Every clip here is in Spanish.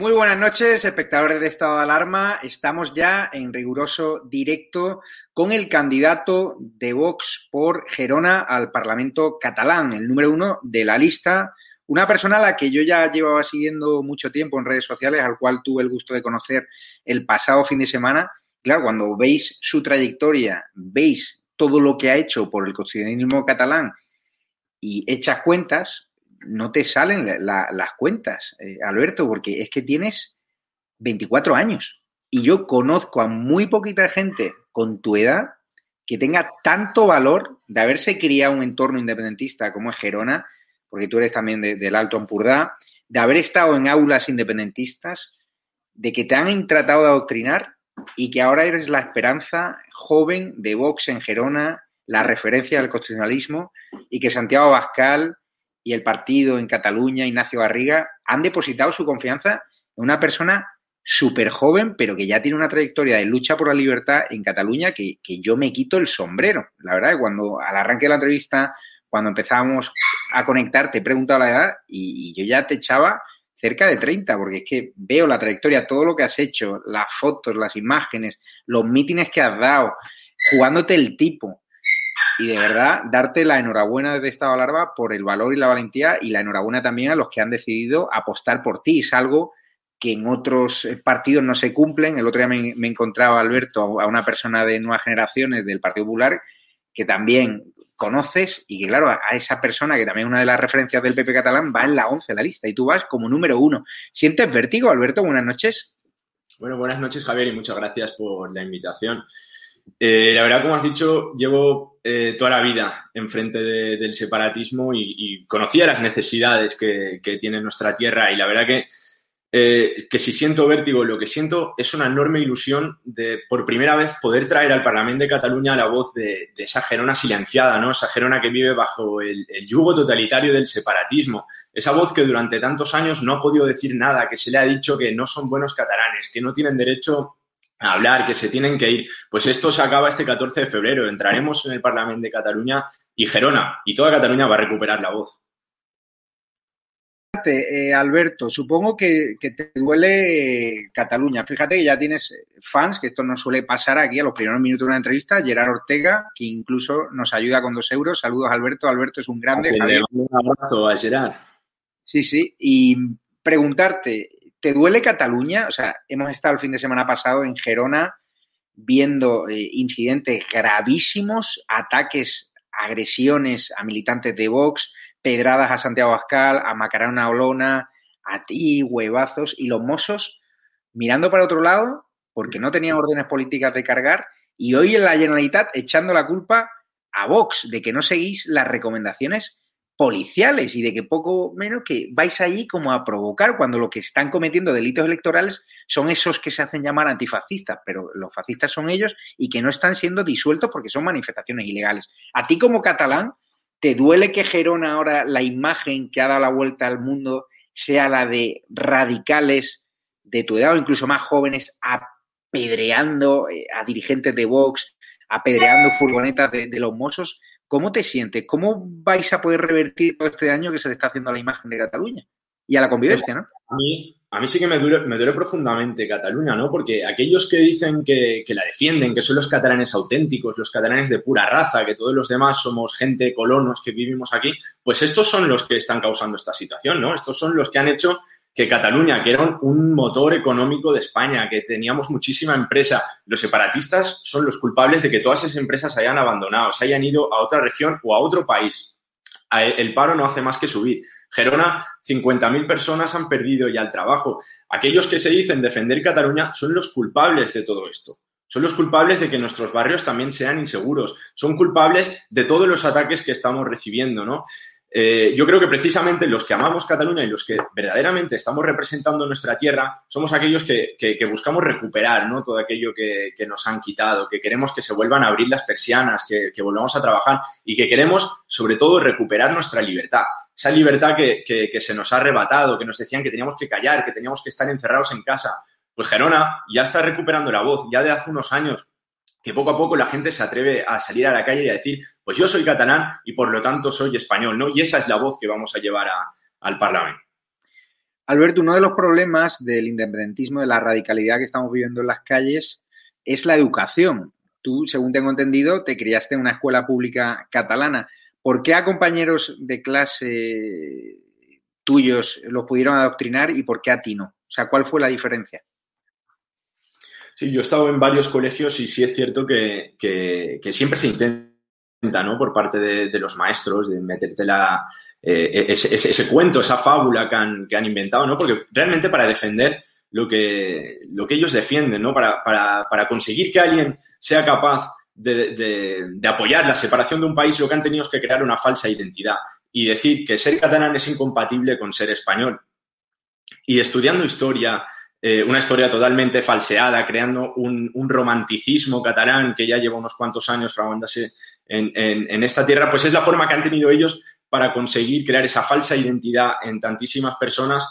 Muy buenas noches, espectadores de Estado de Alarma. Estamos ya en riguroso directo con el candidato de Vox por Gerona al Parlamento catalán, el número uno de la lista. Una persona a la que yo ya llevaba siguiendo mucho tiempo en redes sociales, al cual tuve el gusto de conocer el pasado fin de semana. Claro, cuando veis su trayectoria, veis todo lo que ha hecho por el constitucionalismo catalán y echas cuentas, no te salen la, las cuentas, eh, Alberto, porque es que tienes 24 años. Y yo conozco a muy poquita gente con tu edad que tenga tanto valor de haberse criado un entorno independentista como es Gerona, porque tú eres también de, del Alto Ampurdá, de haber estado en aulas independentistas, de que te han tratado de adoctrinar y que ahora eres la esperanza joven de Vox en Gerona, la referencia del constitucionalismo, y que Santiago Abascal y el partido en Cataluña, Ignacio Garriga, han depositado su confianza en una persona súper joven, pero que ya tiene una trayectoria de lucha por la libertad en Cataluña que, que yo me quito el sombrero. La verdad, cuando al arranque de la entrevista, cuando empezamos a conectar, te he preguntado la edad y, y yo ya te echaba cerca de 30, porque es que veo la trayectoria, todo lo que has hecho, las fotos, las imágenes, los mítines que has dado, jugándote el tipo, y de verdad darte la enhorabuena desde Estado Alarma por el valor y la valentía y la enhorabuena también a los que han decidido apostar por ti. Es algo que en otros partidos no se cumplen. El otro día me, encontraba, Alberto, a una persona de nuevas generaciones del Partido Popular que también conoces y que, claro, a esa persona que también es una de las referencias del PP catalán va en la 11 de la lista y tú vas como número uno. ¿Sientes vértigo, Alberto? Buenas noches. Bueno, buenas noches, Javier, y muchas gracias por la invitación. Eh, la verdad, como has dicho, llevo eh, toda la vida enfrente de, del separatismo y, conocía las necesidades que, tiene nuestra tierra y la verdad que eh, que si siento vértigo, lo que siento es una enorme ilusión de, por primera vez, poder traer al Parlamento de Cataluña la voz de, esa Gerona silenciada, ¿no? Esa Gerona que vive bajo el, yugo totalitario del separatismo. Esa voz que durante tantos años no ha podido decir nada, que se le ha dicho que no son buenos catalanes, que no tienen derecho a hablar, que se tienen que ir. Pues esto se acaba este 14 de febrero. Entraremos en el Parlamento de Cataluña y Gerona y toda Cataluña va a recuperar la voz. Eh, Alberto, supongo que, te duele Cataluña. Fíjate que ya tienes fans, que esto no suele pasar aquí a los primeros minutos de una entrevista. Gerard Ortega, que incluso nos ayuda con dos euros. Saludos, Alberto. Alberto es un grande. Un abrazo a Gerard. Sí, sí. Y preguntarte, ¿te duele Cataluña? O sea, hemos estado el fin de semana pasado en Gerona viendo eh, incidentes gravísimos, ataques, agresiones a militantes de Vox, pedradas a Santiago Abascal, a Macarena Olona, a ti, huevazos, y los mozos mirando para otro lado porque no tenían órdenes políticas de cargar y hoy en la Generalitat echando la culpa a Vox de que no seguís las recomendaciones policiales y de que poco menos que vais allí como a provocar cuando lo que están cometiendo delitos electorales son esos que se hacen llamar antifascistas, pero los fascistas son ellos y que no están siendo disueltos porque son manifestaciones ilegales. A ti como catalán, ¿Te duele que Gerona ahora la imagen que ha dado la vuelta al mundo sea la de radicales de tu edad o incluso más jóvenes apedreando eh, a dirigentes de Vox, apedreando furgonetas de, los mozos? ¿Cómo te sientes? ¿Cómo vais a poder revertir todo este daño que se le está haciendo a la imagen de Cataluña y a la convivencia, no? A mí, a mí sí que me duele, me duele profundamente Cataluña, ¿no? Porque aquellos que dicen que, la defienden, que son los catalanes auténticos, los catalanes de pura raza, que todos los demás somos gente, colonos que vivimos aquí, pues estos son los que están causando esta situación, ¿no? Estos son los que han hecho que Cataluña, que era un motor económico de España, que teníamos muchísima empresa, los separatistas son los culpables de que todas esas empresas hayan abandonado, se hayan ido a otra región o a otro país. El paro no hace más que subir. Gerona, 50.000 personas han perdido ya el trabajo. Aquellos que se dicen defender Cataluña son los culpables de todo esto. Son los culpables de que nuestros barrios también sean inseguros. Son culpables de todos los ataques que estamos recibiendo, ¿no? Eh, yo creo que precisamente los que amamos Cataluña y los que verdaderamente estamos representando nuestra tierra somos aquellos que, buscamos recuperar ¿no? todo aquello que, nos han quitado, que queremos que se vuelvan a abrir las persianas, que, volvamos a trabajar y que queremos, sobre todo, recuperar nuestra libertad. Esa libertad que, se nos ha arrebatado, que nos decían que teníamos que callar, que teníamos que estar encerrados en casa. Pues Gerona ya está recuperando la voz, ya de hace unos años que poco a poco la gente se atreve a salir a la calle y a decir, pues yo soy catalán y por lo tanto soy español, ¿no? Y esa es la voz que vamos a llevar al Parlamento. Alberto, uno de los problemas del independentismo, de la radicalidad que estamos viviendo en las calles, es la educación. Tú, según tengo entendido, te criaste en una escuela pública catalana. ¿Por qué a compañeros de clase tuyos los pudieron adoctrinar y por qué a ti no? O sea, ¿cuál fue la diferencia? Sí, yo he estado en varios colegios y sí es cierto que, siempre se intenta, ¿no? Por parte de, los maestros, de meterte la, eh, ese, cuento, esa fábula que han, inventado, ¿no? Porque realmente para defender lo que, lo que ellos defienden, ¿no? Para, para, conseguir que alguien sea capaz de, de, apoyar la separación de un país, lo que han tenido es que crear una falsa identidad y decir que ser catalán es incompatible con ser español. Y estudiando historia, eh, una historia totalmente falseada, creando un, romanticismo catalán que ya lleva unos cuantos años fraguándose en, esta tierra, pues es la forma que han tenido ellos para conseguir crear esa falsa identidad en tantísimas personas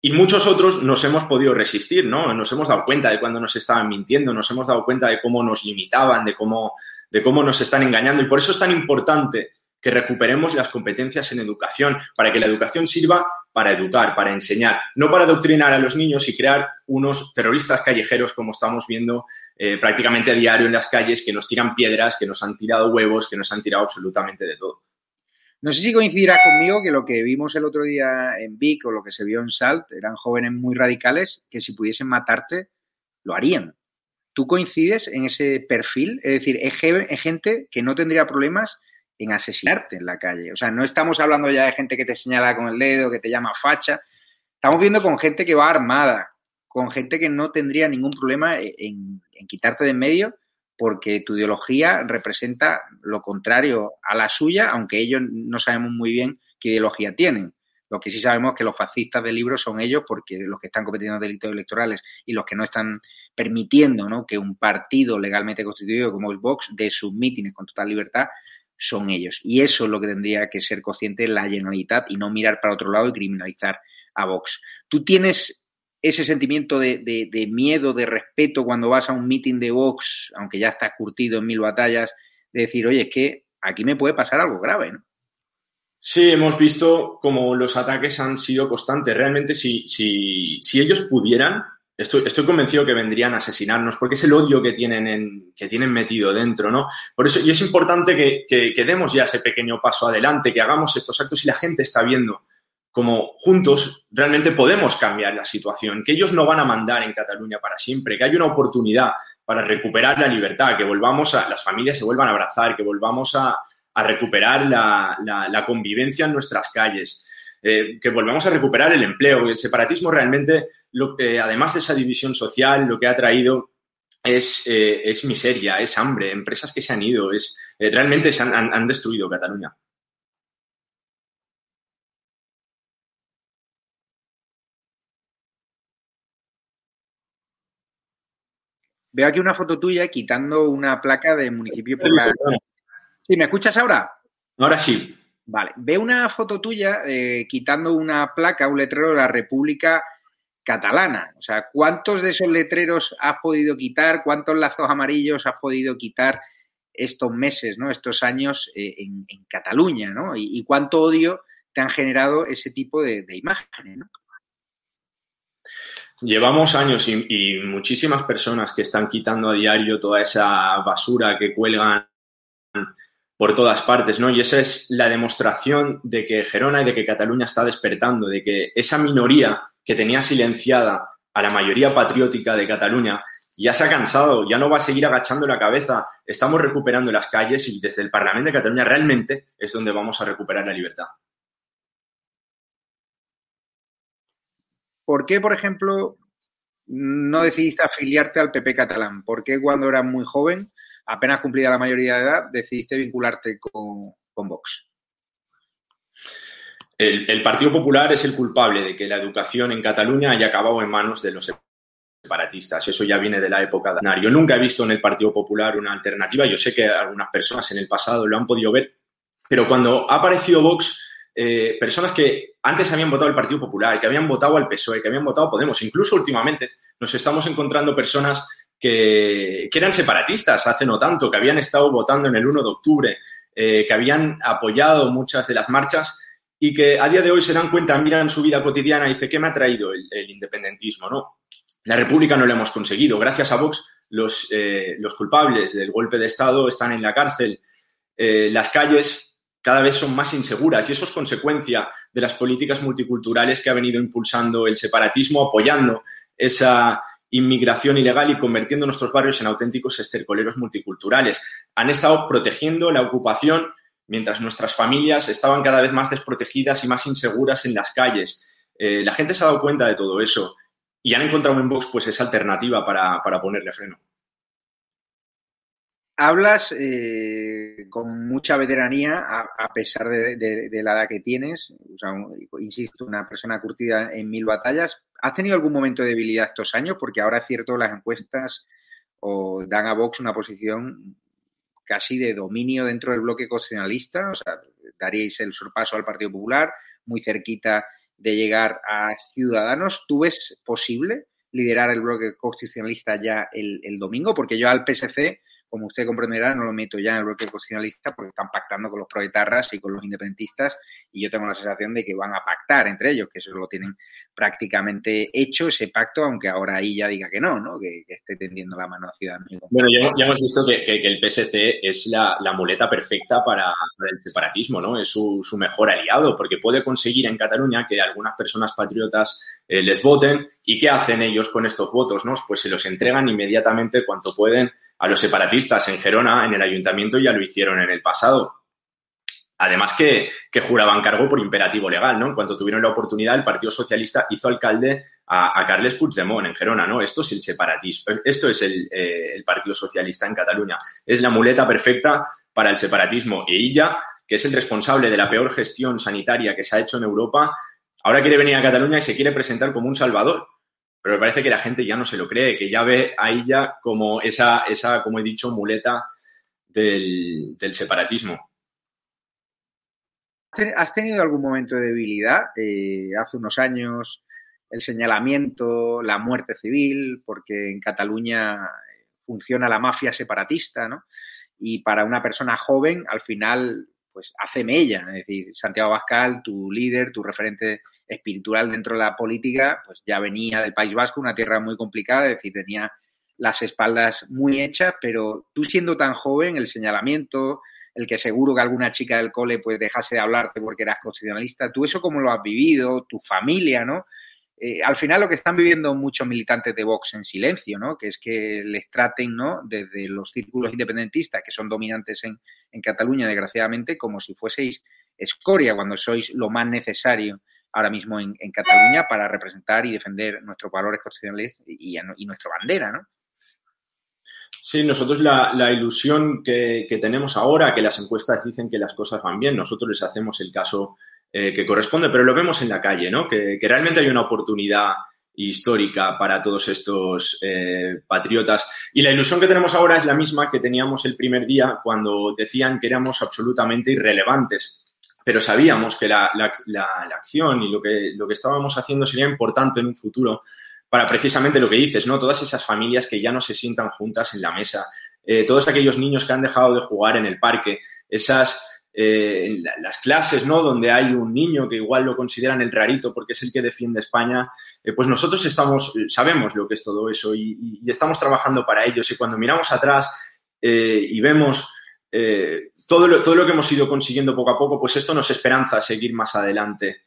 y muchos otros nos hemos podido resistir, ¿no? Nos hemos dado cuenta de cuando nos estaban mintiendo, nos hemos dado cuenta de cómo nos limitaban, de cómo, de cómo nos están engañando. Y por eso es tan importante que recuperemos las competencias en educación, para que la educación sirva para educar, para enseñar, no para adoctrinar a los niños y crear unos terroristas callejeros como estamos viendo eh, prácticamente a diario en las calles, que nos tiran piedras, que nos han tirado huevos, que nos han tirado absolutamente de todo. No sé si coincidirás conmigo que lo que vimos el otro día en Vic o lo que se vio en Salt eran jóvenes muy radicales que si pudiesen matarte, lo harían. ¿Tú coincides en ese perfil? Es decir, es gente que no tendría problemas en asesinarte en la calle. O sea, no estamos hablando ya de gente que te señala con el dedo, que te llama facha. Estamos viendo con gente que va armada, con gente que no tendría ningún problema en, quitarte de en medio porque tu ideología representa lo contrario a la suya, aunque ellos no sabemos muy bien qué ideología tienen. Lo que sí sabemos es que los fascistas del libro son ellos, porque los que están cometiendo delitos electorales y los que no están permitiendo ¿no? que un partido legalmente constituido como el Vox dé sus mítines con total libertad, son ellos. Y eso es lo que tendría que ser consciente la Generalitat y no mirar para otro lado y criminalizar a Vox. ¿Tú tienes ese sentimiento de, de miedo, de respeto cuando vas a un mitin de Vox, aunque ya estás curtido en mil batallas, de decir, oye, es que aquí me puede pasar algo grave, ¿no? Sí, hemos visto como los ataques han sido constantes. Realmente, si, si, si ellos pudieran, estoy, estoy, convencido que vendrían a asesinarnos, porque es el odio que tienen, en, que tienen metido dentro, ¿no? Por eso, y es importante que, demos ya ese pequeño paso adelante, que hagamos estos actos y la gente está viendo como juntos realmente podemos cambiar la situación, que ellos no van a mandar en Cataluña para siempre, que hay una oportunidad para recuperar la libertad, que volvamos a, las familias se vuelvan a abrazar, que volvamos a, recuperar la, convivencia en nuestras calles, eh, que volvamos a recuperar el empleo. El separatismo realmente, lo, eh, además de esa división social, lo que ha traído es, eh, es miseria, es hambre, empresas que se han ido, es, eh, realmente se han, han, han destruido Cataluña. Veo aquí una foto tuya quitando una placa de municipio por la, ¿Sí, me escuchas ahora? Ahora sí. Vale. Ve una foto tuya eh, quitando una placa, un letrero de la República Catalana. O sea, ¿cuántos de esos letreros has podido quitar? ¿Cuántos lazos amarillos has podido quitar estos meses, ¿no? estos años eh, en, Cataluña? ¿no? Y, cuánto odio te han generado ese tipo de, de imágenes? ¿no? Llevamos años y, y muchísimas personas que están quitando a diario toda esa basura que cuelgan por todas partes, ¿no? Y esa es la demostración de que Gerona y de que Cataluña está despertando, de que esa minoría que tenía silenciada a la mayoría patriótica de Cataluña ya se ha cansado, ya no va a seguir agachando la cabeza. Estamos recuperando las calles y desde el Parlamento de Cataluña realmente es donde vamos a recuperar la libertad. ¿Por qué, por ejemplo, no decidiste afiliarte al PP catalán? ¿Por qué cuando eras muy joven apenas cumplida la mayoría de edad, decidiste vincularte con, con Vox? El, Partido Popular es el culpable de que la educación en Cataluña haya acabado en manos de los separatistas. Eso ya viene de la época de. Yo nunca he visto en el Partido Popular una alternativa. Yo sé que algunas personas en el pasado lo han podido ver, pero cuando ha aparecido Vox, eh, personas que antes habían votado el Partido Popular, que habían votado al PSOE, que habían votado Podemos, incluso últimamente nos estamos encontrando personas que, que, eran separatistas hace no tanto, que habían estado votando en el 1 de octubre, eh, que habían apoyado muchas de las marchas y que a día de hoy se dan cuenta, miran su vida cotidiana y dicen, ¿qué me ha traído el, independentismo? ¿no? La República no la hemos conseguido. Gracias a Vox, los, eh, los culpables del golpe de Estado están en la cárcel. Eh, las calles cada vez son más inseguras y eso es consecuencia de las políticas multiculturales que ha venido impulsando el separatismo, apoyando esa, inmigración ilegal y convirtiendo nuestros barrios en auténticos estercoleros multiculturales. Han estado protegiendo la ocupación mientras nuestras familias estaban cada vez más desprotegidas y más inseguras en las calles. Eh, la gente se ha dado cuenta de todo eso y han encontrado en Vox pues esa alternativa para, para ponerle freno. Hablas eh, con mucha veteranía a, pesar de, la edad que tienes, o sea, insisto, una persona curtida en mil batallas, ¿Has tenido algún momento de debilidad estos años? Porque ahora es cierto, las encuestas o dan a Vox una posición casi de dominio dentro del bloque constitucionalista, o sea, daríais el sorpaso al Partido Popular, muy cerquita de llegar a Ciudadanos. ¿Tú ves posible liderar el bloque constitucionalista ya el, el domingo? Porque yo al PSC como usted comprenderá, no lo meto ya en el bloque constitucionalista porque están pactando con los proetarras y con los independentistas y yo tengo la sensación de que van a pactar entre ellos, que eso lo tienen prácticamente hecho ese pacto, aunque ahora ahí ya diga que no, ¿no? Que, esté tendiendo la mano a Ciudadanos. Bueno, ya, hemos visto que, el PST es la, muleta perfecta para, el separatismo, ¿no? Es su, su, mejor aliado porque puede conseguir en Cataluña que algunas personas patriotas eh, les voten y ¿qué hacen ellos con estos votos, no? Pues se los entregan inmediatamente cuanto pueden a los separatistas en Gerona, en el ayuntamiento, ya lo hicieron en el pasado. Además que, juraban cargo por imperativo legal, ¿no? En cuanto tuvieron la oportunidad, el Partido Socialista hizo alcalde a, Carles Puigdemont en Gerona, ¿no? Esto es el separatismo, esto es el, eh, Partido Socialista en Cataluña. Es la muleta perfecta para el separatismo. E ella, que es el responsable de la peor gestión sanitaria que se ha hecho en Europa, ahora quiere venir a Cataluña y se quiere presentar como un salvador. Pero me parece que la gente ya no se lo cree, que ya ve ahí ya como esa, esa como he dicho, muleta del, separatismo. ¿Has tenido algún momento de debilidad? Eh, hace unos años el señalamiento, la muerte civil, porque en Cataluña funciona la mafia separatista, ¿no? Y para una persona joven, al final, pues hace mella. Es decir, Santiago Bascal, tu líder, tu referente espiritual dentro de la política, pues ya venía del País Vasco, una tierra muy complicada, es decir, tenía las espaldas muy hechas, pero tú siendo tan joven, el señalamiento, el que seguro que alguna chica del cole pues dejase de hablarte porque eras constitucionalista, tú eso cómo lo has vivido, tu familia, ¿no? Eh, al final lo que están viviendo muchos militantes de Vox en silencio, ¿no? Que es que les traten, ¿no? Desde los círculos independentistas, que son dominantes en, Cataluña, desgraciadamente, como si fueseis escoria, cuando sois lo más necesario ahora mismo en, Cataluña para representar y defender nuestros valores constitucionales y, y nuestra bandera, ¿no? Sí, nosotros la, ilusión que, tenemos ahora, que las encuestas dicen que las cosas van bien, nosotros les hacemos el caso eh, que corresponde, pero lo vemos en la calle, ¿no? Que, realmente hay una oportunidad histórica para todos estos eh, patriotas. Y la ilusión que tenemos ahora es la misma que teníamos el primer día cuando decían que éramos absolutamente irrelevantes. Pero sabíamos que la, acción y lo que, lo que estábamos haciendo sería importante en un futuro para precisamente lo que dices, ¿no? Todas esas familias que ya no se sientan juntas en la mesa, eh, todos aquellos niños que han dejado de jugar en el parque, esas eh, las clases, ¿no? Donde hay un niño que igual lo consideran el rarito porque es el que defiende España, eh, pues nosotros estamos, sabemos lo que es todo eso y, estamos trabajando para ellos. Y cuando miramos atrás y vemos todo, lo, todo lo que hemos ido consiguiendo poco a poco, pues esto nos esperanza seguir más adelante.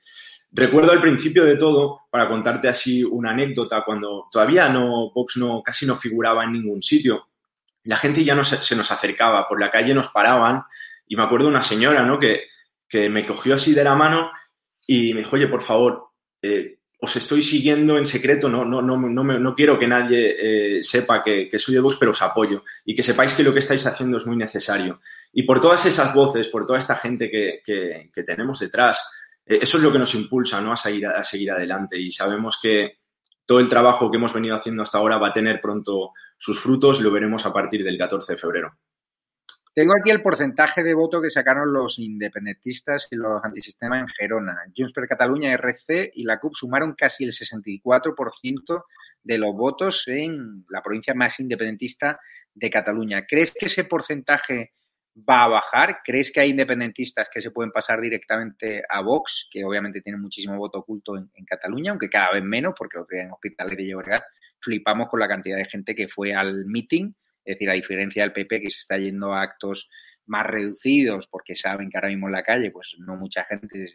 Recuerdo al principio de todo, para contarte así una anécdota, cuando todavía no, Vox no, casi no figuraba en ningún sitio, la gente ya no se, nos acercaba, por la calle nos paraban y me acuerdo una señora, ¿no? Que, que me cogió así de la mano y me dijo, oye, por favor, eh, os estoy siguiendo en secreto, no, no, no, no, no quiero que nadie eh, sepa que, soy de Vox, pero os apoyo y que sepáis que lo que estáis haciendo es muy necesario. Y por todas esas voces, por toda esta gente que, que tenemos detrás, eh, eso es lo que nos impulsa ¿no? a, seguir, a seguir adelante y sabemos que todo el trabajo que hemos venido haciendo hasta ahora va a tener pronto sus frutos, lo veremos a partir del 14 de febrero. Tengo aquí el porcentaje de voto que sacaron los independentistas y los antisistemas en Gerona. Junts per Cataluña, RC y la CUP sumaron casi el 64% de los votos en la provincia más independentista de Cataluña. ¿Crees que ese porcentaje va a bajar? ¿Crees que hay independentistas que se pueden pasar directamente a Vox, que obviamente tienen muchísimo voto oculto en, Cataluña, aunque cada vez menos, porque en hospitales de Llobregat flipamos con la cantidad de gente que fue al meeting, es decir, a diferencia del PP que se está yendo a actos más reducidos porque saben que ahora mismo en la calle pues no mucha gente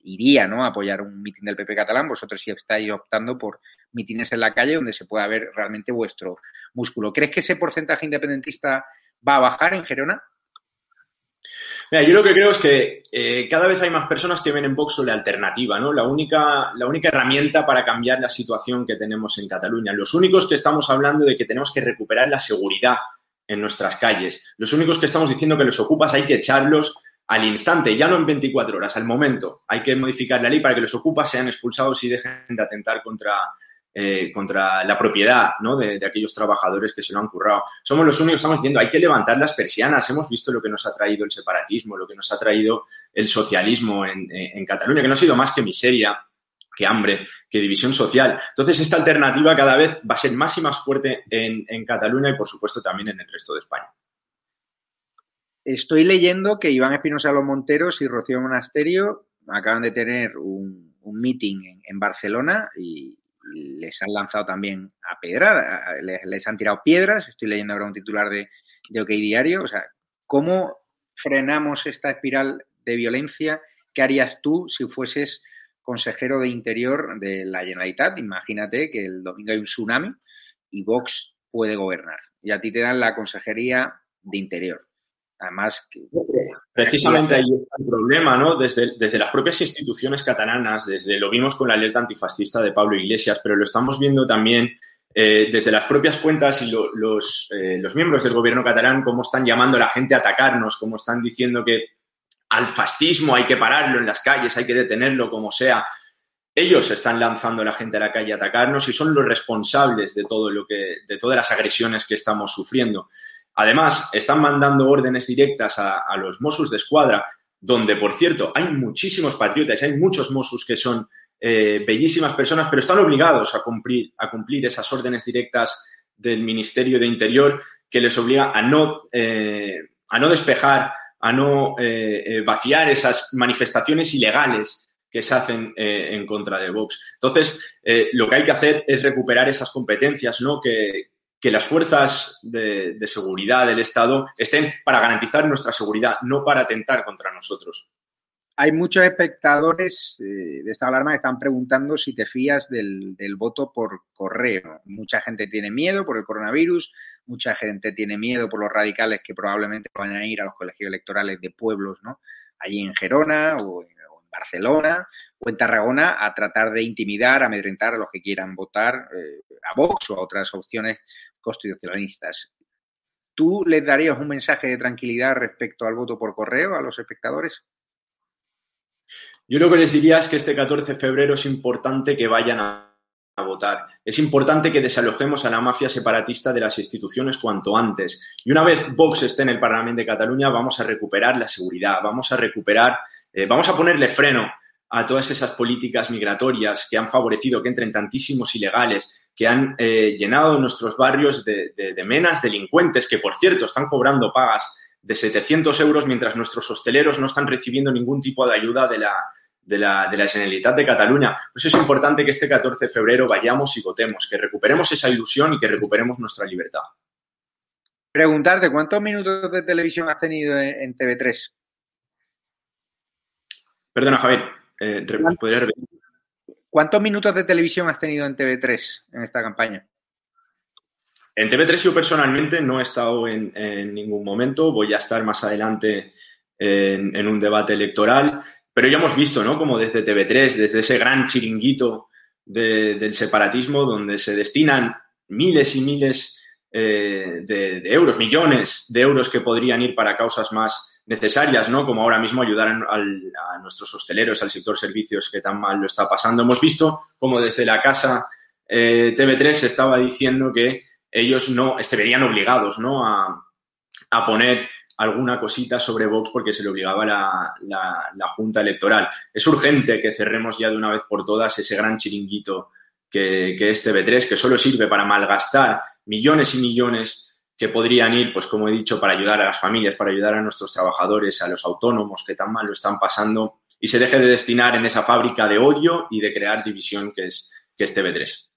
iría ¿no? a apoyar un mitin del PP catalán, vosotros sí estáis optando por mítines en la calle donde se pueda ver realmente vuestro músculo. ¿Crees que ese porcentaje independentista va a bajar en Gerona? Yo lo que creo es que eh, cada vez hay más personas que ven en Vox la alternativa, ¿no? La única, la única herramienta para cambiar la situación que tenemos en Cataluña. Los únicos que estamos hablando de que tenemos que recuperar la seguridad en nuestras calles. Los únicos que estamos diciendo que los ocupas hay que echarlos al instante, ya no en 24 horas, al momento. Hay que modificar la ley para que los ocupas sean expulsados y dejen de atentar contra, eh, contra la propiedad de, aquellos trabajadores que se lo han currado. Somos los únicos que estamos diciendo, hay que levantar las persianas. Hemos visto lo que nos ha traído el separatismo, lo que nos ha traído el socialismo en, Cataluña, que no ha sido más que miseria, que hambre, que división social. Entonces, esta alternativa cada vez va a ser más y más fuerte en, Cataluña y, por supuesto, también en el resto de España. Estoy leyendo que Iván Espinosa Los Monteros y Rocío Monasterio acaban de tener un, meeting en Barcelona y, les han lanzado también a pedra, les, han tirado piedras. Estoy leyendo ahora un titular de, de OK Diario. O sea, ¿cómo frenamos esta espiral de violencia? ¿Qué harías tú si fueses consejero de Interior de la Generalitat? Imagínate que el domingo hay un tsunami y Vox puede gobernar. Y a ti te dan la consejería de Interior. Además, precisamente ahí está el problema, ¿no? Desde, desde las propias instituciones catalanas, desde lo vimos con la alerta antifascista de Pablo Iglesias, pero lo estamos viendo también eh, desde las propias cuentas y los, eh, los miembros del gobierno catalán, cómo están llamando a la gente a atacarnos, cómo están diciendo que al fascismo hay que pararlo en las calles, hay que detenerlo como sea. ellos están lanzando a la gente a la calle a atacarnos y son los responsables de todo lo que, de todas las agresiones que estamos sufriendo. Además, están mandando órdenes directas a, los Mossos de Escuadra, donde, por cierto, hay muchísimos patriotas, hay muchos Mossos que son eh, bellísimas personas, pero están obligados a cumplir, esas órdenes directas del Ministerio de Interior que les obliga a no, eh, a no despejar, a no eh, vaciar esas manifestaciones ilegales que se hacen en contra de Vox. Entonces, lo que hay que hacer es recuperar esas competencias, ¿no? Que, las fuerzas de, seguridad del Estado estén para garantizar nuestra seguridad, no para atentar contra nosotros. Hay muchos espectadores eh, de esta alarma que están preguntando si te fías del, del, voto por correo. Mucha gente tiene miedo por el coronavirus, mucha gente tiene miedo por los radicales que probablemente van a ir a los colegios electorales de pueblos, ¿no? Allí en Gerona o en Barcelona o en Tarragona a tratar de intimidar, amedrentar a los que quieran votar eh, a Vox o a otras opciones constitucionalistas. ¿Tú les darías un mensaje de tranquilidad respecto al voto por correo a los espectadores? Yo lo que les diría es que este 14 de febrero es importante que vayan a, a votar. Es importante que desalojemos a la mafia separatista de las instituciones cuanto antes. Y una vez Vox esté en el Parlamento de Cataluña, vamos a recuperar la seguridad, vamos a recuperar eh, vamos a ponerle freno a todas esas políticas migratorias que han favorecido que entren tantísimos ilegales, que han eh, llenado nuestros barrios de, menas delincuentes, que por cierto están cobrando pagas de 700 euros mientras nuestros hosteleros no están recibiendo ningún tipo de ayuda de la, de la, de la Generalitat de Cataluña. Por eso es importante que este 14 de febrero vayamos y votemos, que recuperemos esa ilusión y que recuperemos nuestra libertad. Preguntarte, ¿cuántos minutos de televisión has tenido en TV3? Perdona, Javier, eh, ¿podría repetir? ¿Cuántos minutos de televisión has tenido en TV3 en esta campaña? En TV3 yo personalmente no he estado en, ningún momento, voy a estar más adelante en, un debate electoral, pero ya hemos visto, ¿no? Como desde TV3, desde ese gran chiringuito del separatismo, donde se destinan miles y miles eh, de, euros, millones de euros que podrían ir para causas más necesarias, ¿no? Como ahora mismo ayudar a nuestros hosteleros, al sector servicios que tan mal lo está pasando. Hemos visto como desde la casa eh, TV3 se estaba diciendo que ellos no se verían obligados, ¿no? A, poner alguna cosita sobre Vox porque se le obligaba la, la, Junta Electoral. Es urgente que cerremos ya de una vez por todas ese gran chiringuito que, que es TV3, que solo sirve para malgastar millones y millones que podrían ir, pues como he dicho, para ayudar a las familias, para ayudar a nuestros trabajadores, a los autónomos que tan mal lo están pasando y se deje de destinar en esa fábrica de odio y de crear división que es, que es TV3.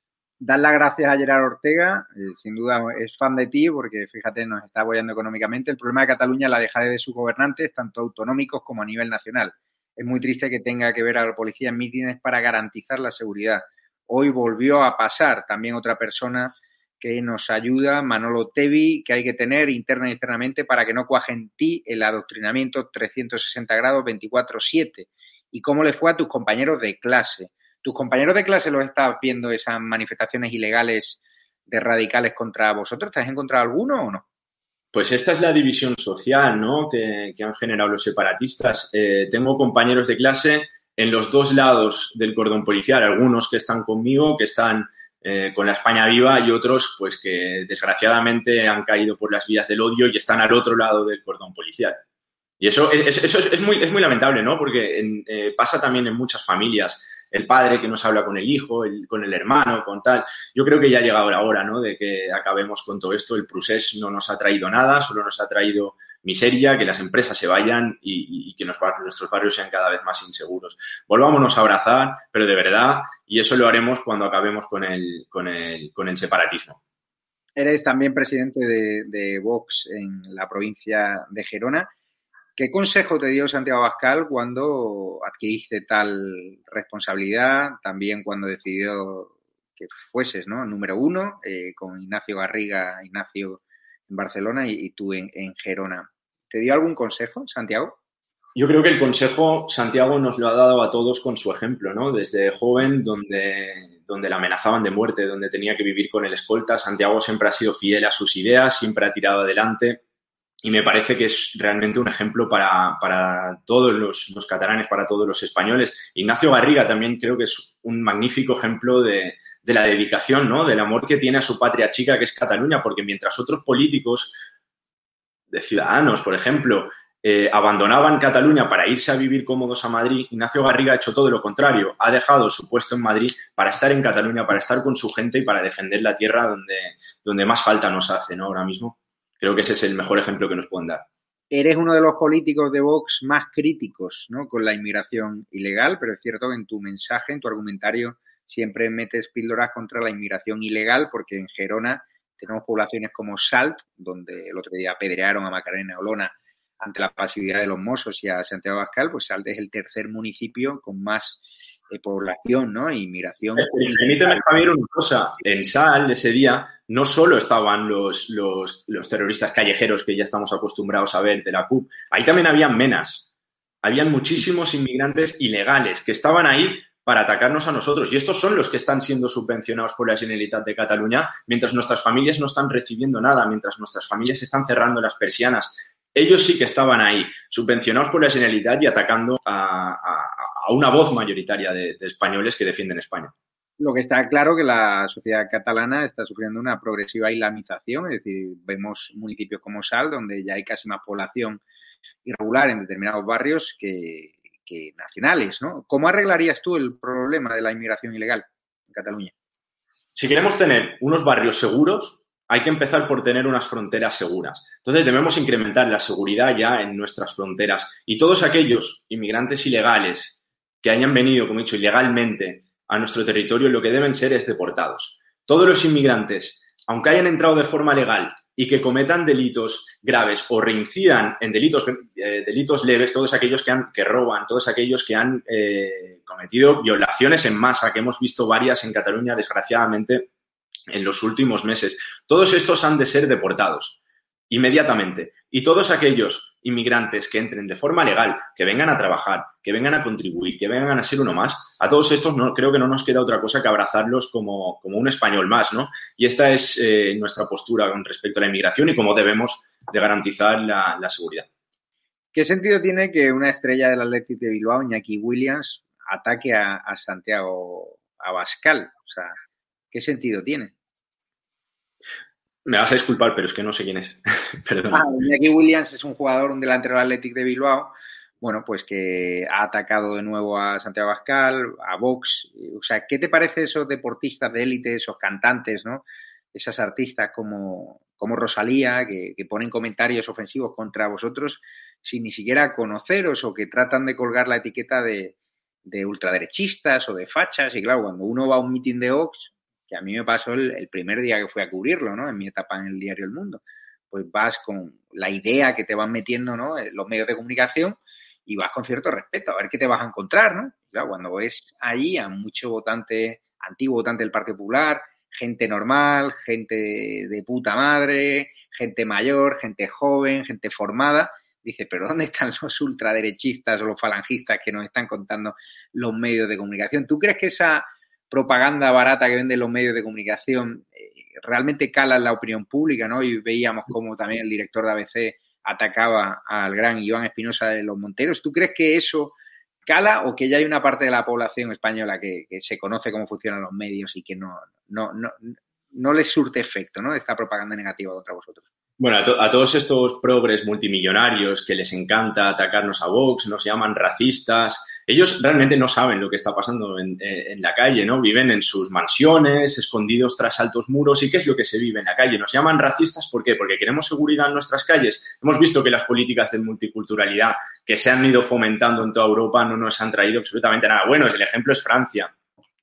Dar las gracias a Gerard Ortega, eh, sin duda es fan de ti porque fíjate, nos está apoyando económicamente. El problema de Cataluña la dejadez de sus gobernantes, tanto autonómicos como a nivel nacional. Es muy triste que tenga que ver a la policía en mítines para garantizar la seguridad. Hoy volvió a pasar también otra persona que nos ayuda, Manolo Tevi, que hay que tener interna y externamente para que no cuaje en ti el adoctrinamiento 360 grados 24-7. ¿Y cómo le fue a tus compañeros de clase? ¿Tus compañeros de clase los estás viendo esas manifestaciones ilegales de radicales contra vosotros? ¿Te has encontrado alguno o no? Pues esta es la división social ¿no? que, han generado los separatistas. Eh, tengo compañeros de clase en los dos lados del cordón policial, algunos que están conmigo, que están eh, con la España viva y otros pues que desgraciadamente han caído por las vías del odio y están al otro lado del cordón policial. Y eso, es, eso es, muy, es muy lamentable, ¿no? Porque eh, pasa también en muchas familias. El padre que no se habla con el hijo, con el hermano, con tal. Yo creo que ya ha llegado la hora, ¿no? De que acabemos con todo esto. El procés no nos ha traído nada, solo nos ha traído miseria, que las empresas se vayan y, que nuestros barrios sean cada vez más inseguros. Volvámonos a abrazar, pero de verdad, y eso lo haremos cuando acabemos con el, con el, con el separatismo. Eres también presidente de, Vox en la provincia de Gerona. ¿Qué consejo te dio Santiago Abascal cuando adquiriste tal responsabilidad? También cuando decidió que fueses, ¿no? Número uno, eh, con Ignacio Garriga, Ignacio Barcelona y, tú en, Gerona. ¿Te dio algún consejo, Santiago? Yo creo que el consejo Santiago nos lo ha dado a todos con su ejemplo, ¿no? Desde joven, donde, donde la amenazaban de muerte, donde tenía que vivir con el escolta, Santiago siempre ha sido fiel a sus ideas, siempre ha tirado adelante y me parece que es realmente un ejemplo para, todos los, catalanes, para todos los españoles. Ignacio Garriga también creo que es un magnífico ejemplo de, la dedicación, ¿no? Del amor que tiene a su patria chica, que es Cataluña, porque mientras otros políticos de ciudadanos, por ejemplo, eh, abandonaban Cataluña para irse a vivir cómodos a Madrid, Ignacio Garriga ha hecho todo lo contrario. Ha dejado su puesto en Madrid para estar en Cataluña, para estar con su gente y para defender la tierra donde, donde más falta nos hace, ¿no? Ahora mismo. Creo que ese es el mejor ejemplo que nos pueden dar. Eres uno de los políticos de Vox más críticos ¿no? con la inmigración ilegal, pero es cierto que en tu mensaje, en tu argumentario, siempre metes píldoras contra la inmigración ilegal, porque en Gerona tenemos poblaciones como Salt, donde el otro día apedrearon a Macarena Olona ante la pasividad de los mozos y a Santiago Abascal, pues Salt es el tercer municipio con más eh, población, ¿no? Inmigración. Permíteme, Javier, una cosa. En Sal, ese día, no solo estaban los, los, terroristas callejeros que ya estamos acostumbrados a ver de la CUP, ahí también habían menas. Habían muchísimos inmigrantes ilegales que estaban ahí para atacarnos a nosotros. Y estos son los que están siendo subvencionados por la Generalitat de Cataluña, mientras nuestras familias no están recibiendo nada, mientras nuestras familias están cerrando las persianas. Ellos sí que estaban ahí, subvencionados por la Generalitat y atacando a, una voz mayoritaria de, españoles que defienden España. Lo que está claro que la sociedad catalana está sufriendo una progresiva islamización, es decir, vemos municipios como Sal, donde ya hay casi más población irregular en determinados barrios que, nacionales, ¿no? ¿Cómo arreglarías tú el problema de la inmigración ilegal en Cataluña? Si queremos tener unos barrios seguros, hay que empezar por tener unas fronteras seguras. Entonces debemos incrementar la seguridad ya en nuestras fronteras. Y todos aquellos inmigrantes ilegales que hayan venido, como he dicho, ilegalmente a nuestro territorio, lo que deben ser es deportados. Todos los inmigrantes, aunque hayan entrado de forma legal y que cometan delitos graves o reincidan en delitos, eh, delitos leves, todos aquellos que, han, que roban, todos aquellos que han eh, cometido violaciones en masa, que hemos visto varias en Cataluña, desgraciadamente, en los últimos meses, todos estos han de ser deportados inmediatamente. Y todos aquellos inmigrantes que entren de forma legal, que vengan a trabajar, que vengan a contribuir, que vengan a ser uno más, a todos estos no, creo que no nos queda otra cosa que abrazarlos como, un español más, ¿no? Y esta es eh, nuestra postura con respecto a la inmigración y cómo debemos de garantizar la, seguridad. ¿Qué sentido tiene que una estrella del Athletic de Bilbao, Iñaki Williams, ataque a, a Santiago Abascal? O sea, ¿qué sentido tiene? Me vas a disculpar, pero es que no sé quién es. Perdón. Ah, Williams es un jugador, un delantero del Athletic de Bilbao, bueno, pues que ha atacado de nuevo a Santiago Abascal, a Vox. O sea, ¿qué te parece esos deportistas de élite, esos cantantes, ¿no? Esas artistas como, como Rosalía, que, ponen comentarios ofensivos contra vosotros sin ni siquiera conoceros o que tratan de colgar la etiqueta de, de ultraderechistas o de fachas. Y claro, cuando uno va a un meeting de Vox, que a mí me pasó el, primer día que fui a cubrirlo, ¿no? En mi etapa en el diario El Mundo. Pues vas con la idea que te van metiendo, ¿no? Los medios de comunicación y vas con cierto respeto a ver qué te vas a encontrar, ¿no? Claro, cuando ves allí a mucho votante, antiguo votante del Partido Popular, gente normal, gente de puta madre, gente mayor, gente joven, gente formada, dice, pero ¿dónde están los ultraderechistas o los falangistas que nos están contando los medios de comunicación? ¿Tú crees que esa propaganda barata que venden los medios de comunicación eh, realmente cala en la opinión pública, ¿no? Y veíamos cómo también el director de ABC atacaba al gran Iván Espinosa de los Monteros. ¿Tú crees que eso cala o que ya hay una parte de la población española que, se conoce cómo funcionan los medios y que no, no, no, no les surte efecto, ¿no? Esta propaganda negativa contra vosotros. Bueno, a, todos estos progres multimillonarios que les encanta atacarnos a Vox, nos llaman racistas, ellos realmente no saben lo que está pasando en, en, la calle, ¿no? Viven en sus mansiones, escondidos tras altos muros. ¿Y qué es lo que se vive en la calle? Nos llaman racistas, ¿por qué? Porque queremos seguridad en nuestras calles. Hemos visto que las políticas de multiculturalidad que se han ido fomentando en toda Europa no nos han traído absolutamente nada bueno. El ejemplo es Francia.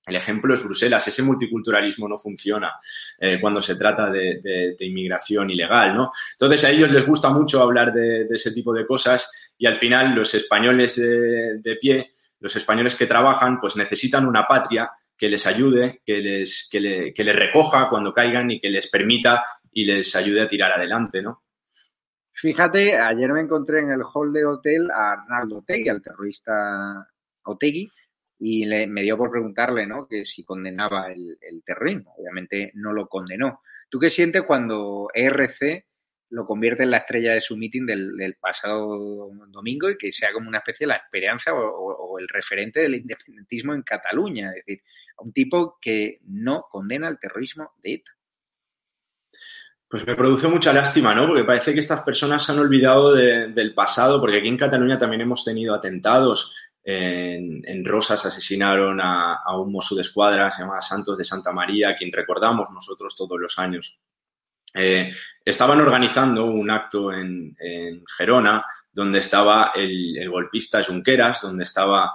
El ejemplo es Bruselas. Ese multiculturalismo no funciona eh, cuando se trata de, inmigración ilegal, ¿no? Entonces a ellos les gusta mucho hablar de, ese tipo de cosas y al final los españoles de, pie, los españoles que trabajan, pues necesitan una patria que les ayude, que les, que, les recoja cuando caigan y que les permita y les ayude a tirar adelante, ¿no? Fíjate, ayer me encontré en el hall de hotel a Arnaldo Otegui, al terrorista Otegui, y me dio por preguntarle, ¿no? Que si condenaba el, terrorismo. Obviamente no lo condenó. ¿Tú qué sientes cuando ERC lo convierte en la estrella de su meeting del, pasado domingo y que sea como una especie de la esperanza o, el referente del independentismo en Cataluña. Es decir, un tipo que no condena el terrorismo de ETA. Pues me produce mucha lástima, ¿no? Porque parece que estas personas se han olvidado del pasado, porque aquí en Cataluña también hemos tenido atentados. En, Rosas asesinaron a, un mozo de escuadra, se llama Santos de Santa María, a quien recordamos nosotros todos los años. Eh, estaban organizando un acto en, Gerona donde estaba el, golpista Junqueras, donde estaba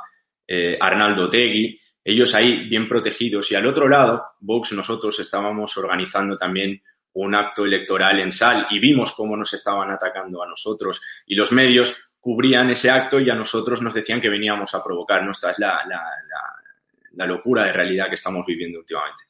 eh, Arnaldo Tegui, ellos ahí bien protegidos. Y al otro lado, Vox, nosotros estábamos organizando también un acto electoral en Sal y vimos cómo nos estaban atacando a nosotros y los medios cubrían ese acto y a nosotros nos decían que veníamos a provocar. Esta es la, locura de realidad que estamos viviendo últimamente.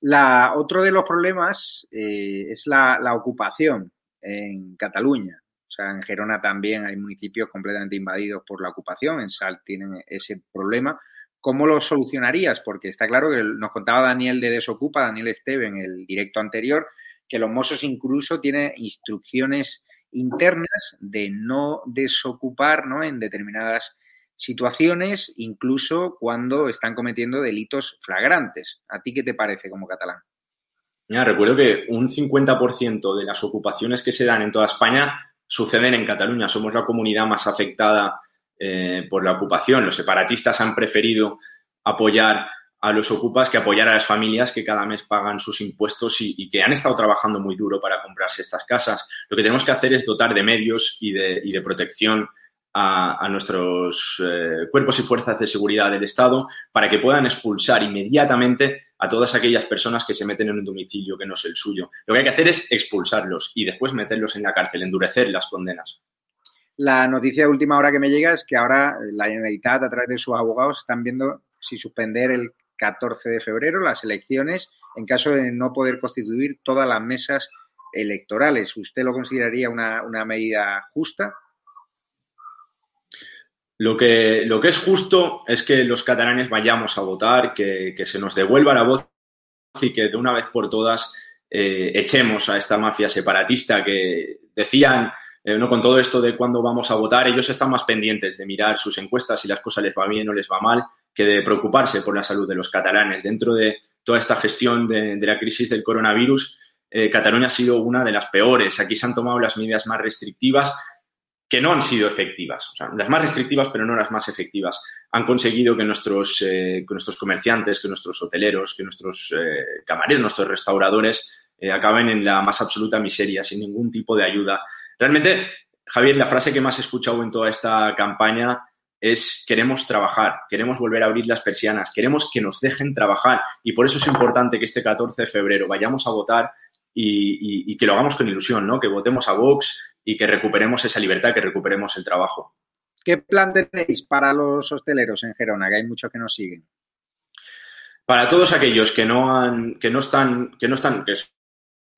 La, otro de los problemas eh, es la, ocupación en Cataluña. O sea, en Gerona también hay municipios completamente invadidos por la ocupación. En Sal tienen ese problema. ¿Cómo lo solucionarías? Porque está claro que nos contaba Daniel de Desocupa, Daniel Esteve, en el directo anterior, que los mozos incluso tienen instrucciones internas de no desocupar en determinadas situaciones, incluso cuando están cometiendo delitos flagrantes. ¿A ti qué te parece como catalán? Recuerdo que un 50% de las ocupaciones que se dan en toda España suceden en Cataluña. Somos la comunidad más afectada eh, por la ocupación. Los separatistas han preferido apoyar a los ocupas que apoyar a las familias que cada mes pagan sus impuestos y, que han estado trabajando muy duro para comprarse estas casas. Lo que tenemos que hacer es dotar de medios y de, protección a, nuestros eh, cuerpos y fuerzas de seguridad del Estado para que puedan expulsar inmediatamente a todas aquellas personas que se meten en un domicilio que no es el suyo. Lo que hay que hacer es expulsarlos y después meterlos en la cárcel, endurecer las condenas. La noticia de última hora que me llega es que ahora la Generalitat, a través de sus abogados, están viendo si suspender el 14 de febrero las elecciones en caso de no poder constituir todas las mesas electorales. ¿Usted lo consideraría una, medida justa? Lo que, lo que es justo es que los catalanes vayamos a votar, que, se nos devuelva la voz y que de una vez por todas eh, echemos a esta mafia separatista que decían eh, no con todo esto de cuándo vamos a votar, ellos están más pendientes de mirar sus encuestas si las cosas les va bien o les va mal, que de preocuparse por la salud de los catalanes. Dentro de toda esta gestión de, la crisis del coronavirus, eh, Cataluña ha sido una de las peores. Aquí se han tomado las medidas más restrictivas que no han sido efectivas, o sea, las más restrictivas pero no las más efectivas. Han conseguido que nuestros, eh, nuestros comerciantes, que nuestros hoteleros, que nuestros camareros, nuestros restauradores acaben en la más absoluta miseria, sin ningún tipo de ayuda Realmente, Javier, la frase que más he escuchado en toda esta campaña es queremos trabajar, queremos volver a abrir las persianas, queremos que nos dejen trabajar y por eso es importante que este 14 de febrero vayamos a votar y, que lo hagamos con ilusión, ¿no? Que votemos a Vox y que recuperemos esa libertad, que recuperemos el trabajo. ¿Qué plan tenéis para los hosteleros en Gerona? Que hay muchos que nos siguen. Para todos aquellos que no han, que no están, que no están, que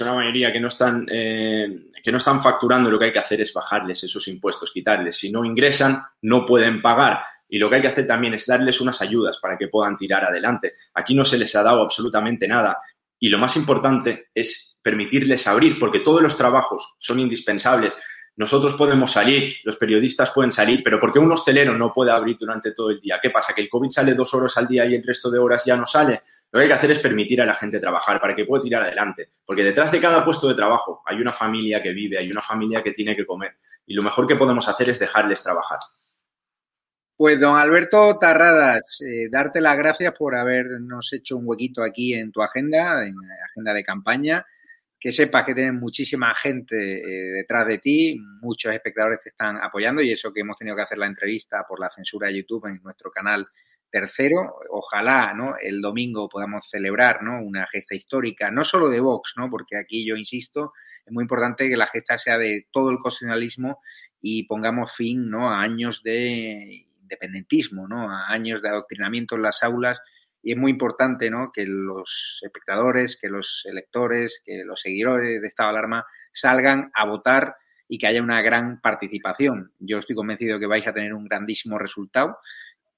una mayoría que no están eh, que no están facturando, lo que hay que hacer es bajarles esos impuestos, quitarles. Si no ingresan, no pueden pagar. Y lo que hay que hacer también es darles unas ayudas para que puedan tirar adelante. Aquí no se les ha dado absolutamente nada. Y lo más importante es permitirles abrir, porque todos los trabajos son indispensables. Nosotros podemos salir, los periodistas pueden salir, pero ¿por qué un hostelero no puede abrir durante todo el día? ¿Qué pasa? ¿Que el COVID sale dos horas al día y el resto de horas ya no sale? Lo que hay que hacer es permitir a la gente trabajar para que pueda tirar adelante. Porque detrás de cada puesto de trabajo hay una familia que vive, hay una familia que tiene que comer. Y lo mejor que podemos hacer es dejarles trabajar. Pues don Alberto Tarradas, eh, darte las gracias por habernos hecho un huequito aquí en tu agenda, en la agenda de campaña. Que sepas que tienes muchísima gente eh, detrás de ti, muchos espectadores te están apoyando y eso que hemos tenido que hacer la entrevista por la censura de YouTube en nuestro canal Tercero, ojalá ¿no? el domingo podamos celebrar ¿no? una gesta histórica, no solo de Vox, ¿no? porque aquí yo insisto, es muy importante que la gesta sea de todo el constitucionalismo y pongamos fin ¿no? a años de independentismo, ¿no? a años de adoctrinamiento en las aulas. Y es muy importante ¿no? que los espectadores, que los electores, que los seguidores de Estado de Alarma salgan a votar y que haya una gran participación. Yo estoy convencido de que vais a tener un grandísimo resultado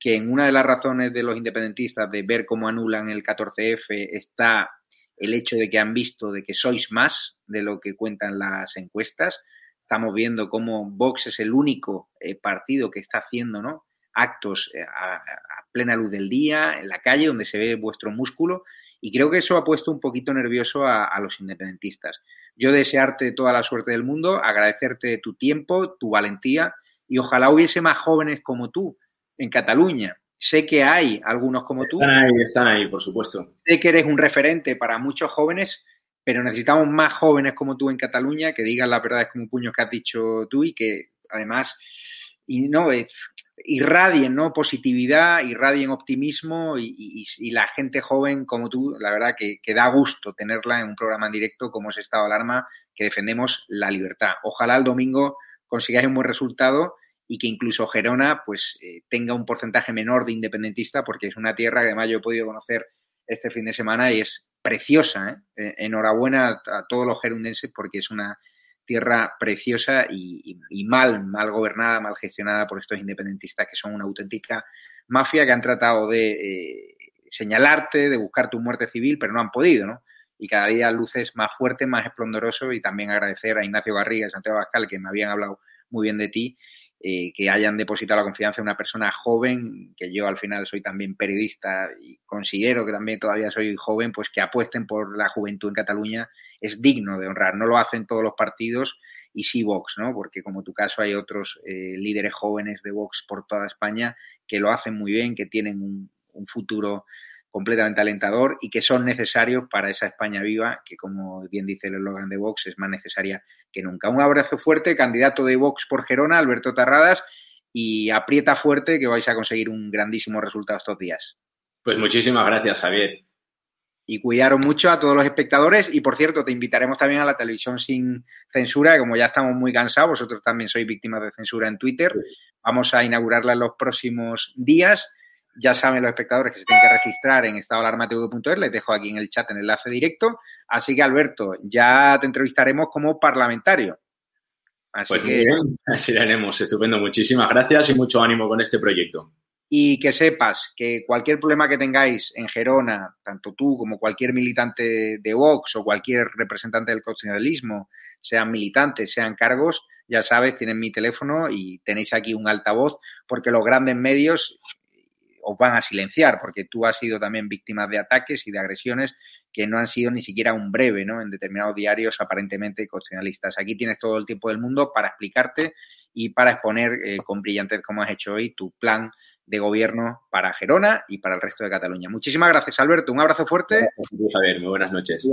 que en una de las razones de los independentistas de ver cómo anulan el 14F está el hecho de que han visto de que sois más de lo que cuentan las encuestas. Estamos viendo cómo Vox es el único eh, partido que está haciendo ¿no? actos eh, a, plena luz del día, en la calle, donde se ve vuestro músculo. Y creo que eso ha puesto un poquito nervioso a, a los independentistas. Yo desearte toda la suerte del mundo, agradecerte tu tiempo, tu valentía y ojalá hubiese más jóvenes como tú en Cataluña Sé que hay algunos como tú. Están ahí, están ahí, por supuesto. Sé que eres un referente para muchos jóvenes, pero necesitamos más jóvenes como tú en Cataluña que digan las verdades como puños que has dicho tú y que además y no irradien ¿no? positividad, irradien optimismo y, la gente joven como tú, la verdad que, que, da gusto tenerla en un programa en directo como es Estado de Alarma, que defendemos la libertad. Ojalá el domingo consigáis un buen resultado y que incluso Gerona pues eh, tenga un porcentaje menor de independentista porque es una tierra que además yo he podido conocer este fin de semana y es preciosa. ¿eh? Eh, enhorabuena a, todos los gerundenses porque es una tierra preciosa y, mal, mal gobernada, mal gestionada por estos independentistas que son una auténtica mafia que han tratado de señalarte, de buscar tu muerte civil, pero no han podido, ¿no? Y cada día luces más fuerte, más esplendoroso y también agradecer a Ignacio Garriga y Santiago Bascal que me habían hablado muy bien de ti eh, que hayan depositado la confianza en una persona joven, que yo al final soy también periodista y considero que también todavía soy joven, pues que apuesten por la juventud en Cataluña es digno de honrar. No lo hacen todos los partidos y sí Vox, ¿no? Porque como tu caso hay otros eh, líderes jóvenes de Vox por toda España que lo hacen muy bien, que tienen un, un futuro completamente alentador y que son necesarios para esa España viva, que como bien dice el eslogan de Vox, es más necesaria que nunca. Un abrazo fuerte, candidato de Vox por Gerona, Alberto Tarradas, y aprieta fuerte que vais a conseguir un grandísimo resultado estos días. Pues muchísimas gracias, Javier. Y cuidaros mucho a todos los espectadores. Y por cierto, te invitaremos también a la televisión sin censura, que como ya estamos muy cansados, vosotros también sois víctimas de censura en Twitter. Vamos a inaugurarla en los próximos días ya saben los espectadores que se tienen que registrar en estadoalarmatv.es, les dejo aquí en el chat el enlace directo. Así que, Alberto, ya te entrevistaremos como parlamentario. Así pues que... muy bien, así lo haremos. Estupendo. Muchísimas gracias y mucho ánimo con este proyecto. Y que sepas que cualquier problema que tengáis en Gerona, tanto tú como cualquier militante de Vox o cualquier representante del constitucionalismo, sean militantes, sean cargos, ya sabes, tienen mi teléfono y tenéis aquí un altavoz, porque los grandes medios os van a silenciar, porque tú has sido también víctima de ataques y de agresiones que no han sido ni siquiera un breve, ¿no? En determinados diarios aparentemente constitucionalistas. Aquí tienes todo el tiempo del mundo para explicarte y para exponer eh, con brillantez, como has hecho hoy, tu plan de gobierno para Gerona y para el resto de Cataluña. Muchísimas gracias, Alberto. Un abrazo fuerte. Gracias, Javier. Muy buenas noches.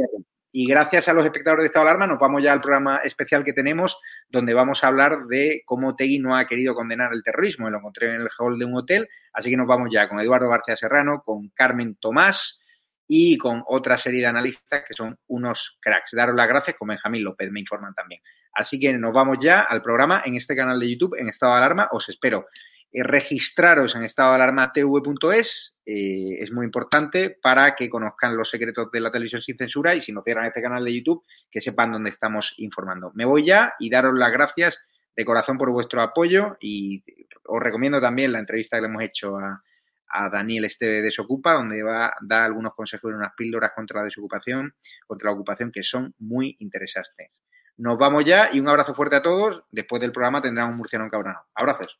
Y gracias a los espectadores de Estado de Alarma nos vamos ya al programa especial que tenemos, donde vamos a hablar de cómo Tegui no ha querido condenar el terrorismo. Lo encontré en el hall de un hotel, así que nos vamos ya con Eduardo García Serrano, con Carmen Tomás y con otra serie de analistas que son unos cracks. Daros las gracias con Benjamín López, me informan también. Así que nos vamos ya al programa en este canal de YouTube, en Estado de Alarma. Os espero. Eh, registraros en estado de alarma tv.es eh, es muy importante para que conozcan los secretos de la televisión sin censura y si no cierran este canal de YouTube, que sepan dónde estamos informando. Me voy ya y daros las gracias de corazón por vuestro apoyo y os recomiendo también la entrevista que le hemos hecho a, a Daniel Este de Desocupa, donde va a dar algunos consejos y unas píldoras contra la desocupación, contra la ocupación, que son muy interesantes. Nos vamos ya y un abrazo fuerte a todos. Después del programa tendrán un murciano encabronado. Abrazos.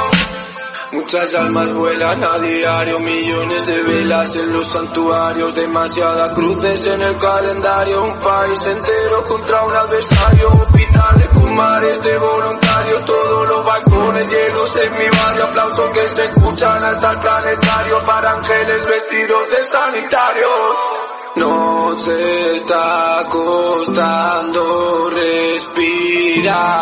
Muchas almas vuelan a diario, millones de velas en los santuarios, demasiadas cruces en el calendario, un país entero contra un adversario, hospitales con mares de voluntarios, todos los balcones llenos en mi barrio, aplausos que se escuchan hasta el planetario para ángeles vestidos de sanitarios. No se está costando respirar.